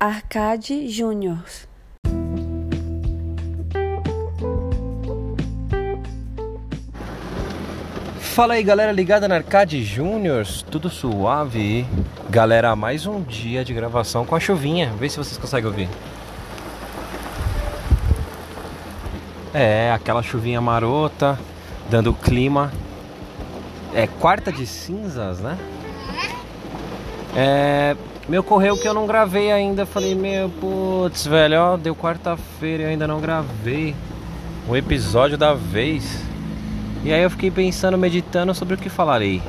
Arcade Júnior. Fala aí galera ligada na Arcade Júniors, tudo suave? Galera, mais um dia de gravação com a chuvinha, vê se vocês conseguem ouvir. É, aquela chuvinha marota, dando clima. É quarta de cinzas, né? É, me ocorreu que eu não gravei ainda. Falei, meu, putz, velho, ó, deu quarta-feira e eu ainda não gravei o episódio da vez. E aí eu fiquei pensando, meditando sobre o que falarei.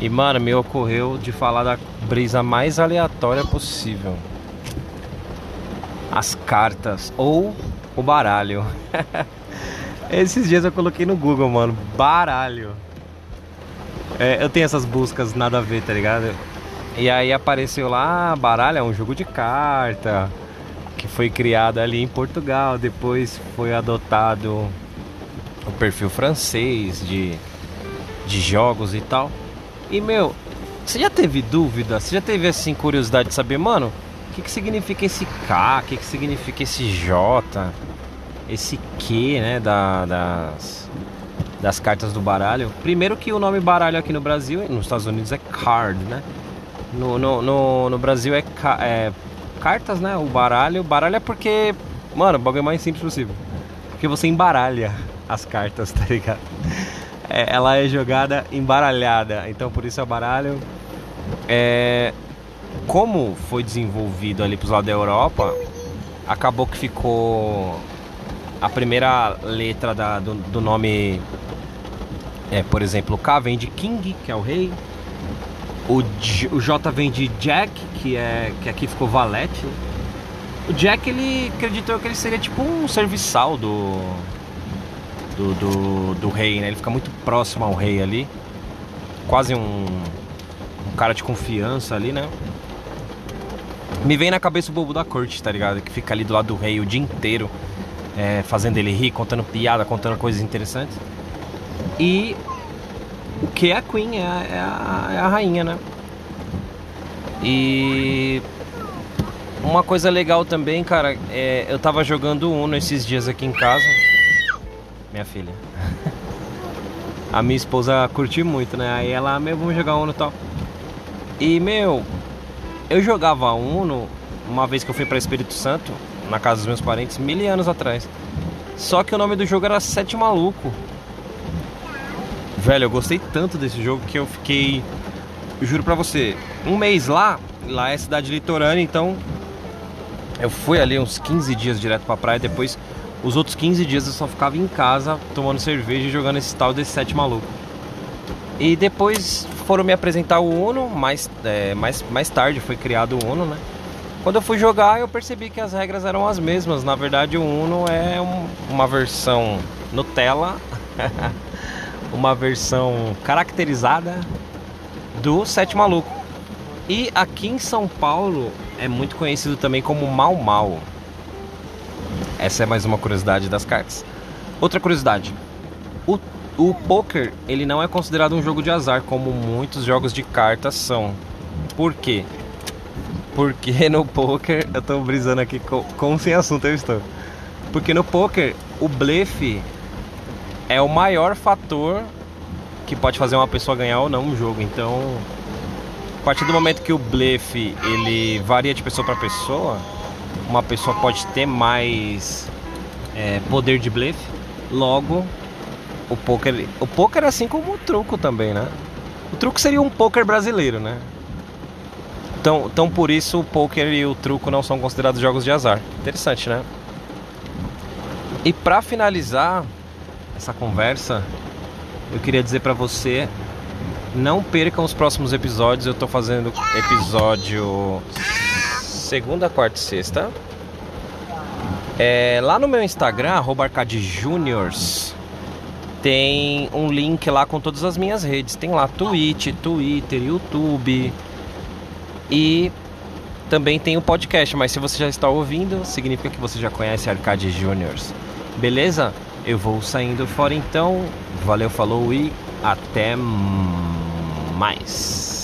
E mano, me ocorreu de falar da brisa mais aleatória possível. As cartas ou o baralho. Esses dias eu coloquei no Google, mano, baralho. É, eu tenho essas buscas nada a ver, tá ligado? E aí apareceu lá, baralho é um jogo de carta que foi criado ali em Portugal, depois foi adotado o perfil francês de, de jogos e tal. E meu, você já teve dúvida? Você já teve assim curiosidade de saber, mano, o que, que significa esse K? O que, que significa esse J? Esse Q, né? Da, das, das cartas do baralho. Primeiro que o nome baralho aqui no Brasil, nos Estados Unidos é card, né? No, no, no, no Brasil é, é, cartas, né? O baralho. Baralho é porque, mano, o bagulho é mais simples possível. Porque você embaralha as cartas, tá ligado? É, ela é jogada embaralhada, então por isso é baralho. É, como foi desenvolvido ali pros lados da Europa, acabou que ficou a primeira letra da, do, do nome, é, por exemplo, K vem de King, que é o rei. O, J, o J vem de Jack, que é que aqui ficou Valete. O Jack ele acreditou que ele seria tipo um serviçal do do, do, do rei, né? Ele fica muito próximo ao rei ali, quase um, um cara de confiança ali, né? Me vem na cabeça o bobo da corte, tá ligado? Que fica ali do lado do rei o dia inteiro, é, fazendo ele rir, contando piada, contando coisas interessantes. E o que é a Queen, é a, é a, é a rainha, né? E uma coisa legal também, cara, é, eu tava jogando Uno esses dias aqui em casa. Minha filha. a minha esposa curtiu muito, né? Aí ela, meu, vamos jogar Uno e tal. E, meu, eu jogava Uno uma vez que eu fui para Espírito Santo, na casa dos meus parentes, mil anos atrás. Só que o nome do jogo era Sete Maluco. Velho, eu gostei tanto desse jogo que eu fiquei, eu juro pra você, um mês lá, lá é cidade litorânea, então eu fui ali uns 15 dias direto pra praia, depois os outros 15 dias eu só ficava em casa tomando cerveja e jogando esse tal desse sete maluco. E depois foram me apresentar o Uno, mais, é, mais, mais tarde foi criado o Uno, né? Quando eu fui jogar eu percebi que as regras eram as mesmas. Na verdade o Uno é um, uma versão Nutella uma versão caracterizada do Sete Maluco. E aqui em São Paulo é muito conhecido também como Mal Mal. Essa é mais uma curiosidade das cartas. Outra curiosidade: o, o poker ele não é considerado um jogo de azar como muitos jogos de cartas são. Por quê? Porque no poker eu tô brisando aqui com, com sem assunto eu estou. Porque no poker o blefe é o maior fator que pode fazer uma pessoa ganhar ou não um jogo. Então, a partir do momento que o blefe ele varia de pessoa para pessoa, uma pessoa pode ter mais é, poder de blefe. Logo, o poker, o poker é assim como o truco também, né? O truco seria um poker brasileiro, né? Então, então por isso o poker e o truco não são considerados jogos de azar. Interessante, né? E para finalizar, essa conversa, eu queria dizer para você não percam os próximos episódios. Eu tô fazendo episódio segunda, quarta e sexta. É, lá no meu Instagram, @arcadejuniors, tem um link lá com todas as minhas redes. Tem lá Twitch, Twitter, YouTube e também tem o podcast. Mas se você já está ouvindo, significa que você já conhece Arcade Juniors. Beleza? Eu vou saindo fora então. Valeu, falou e até mais.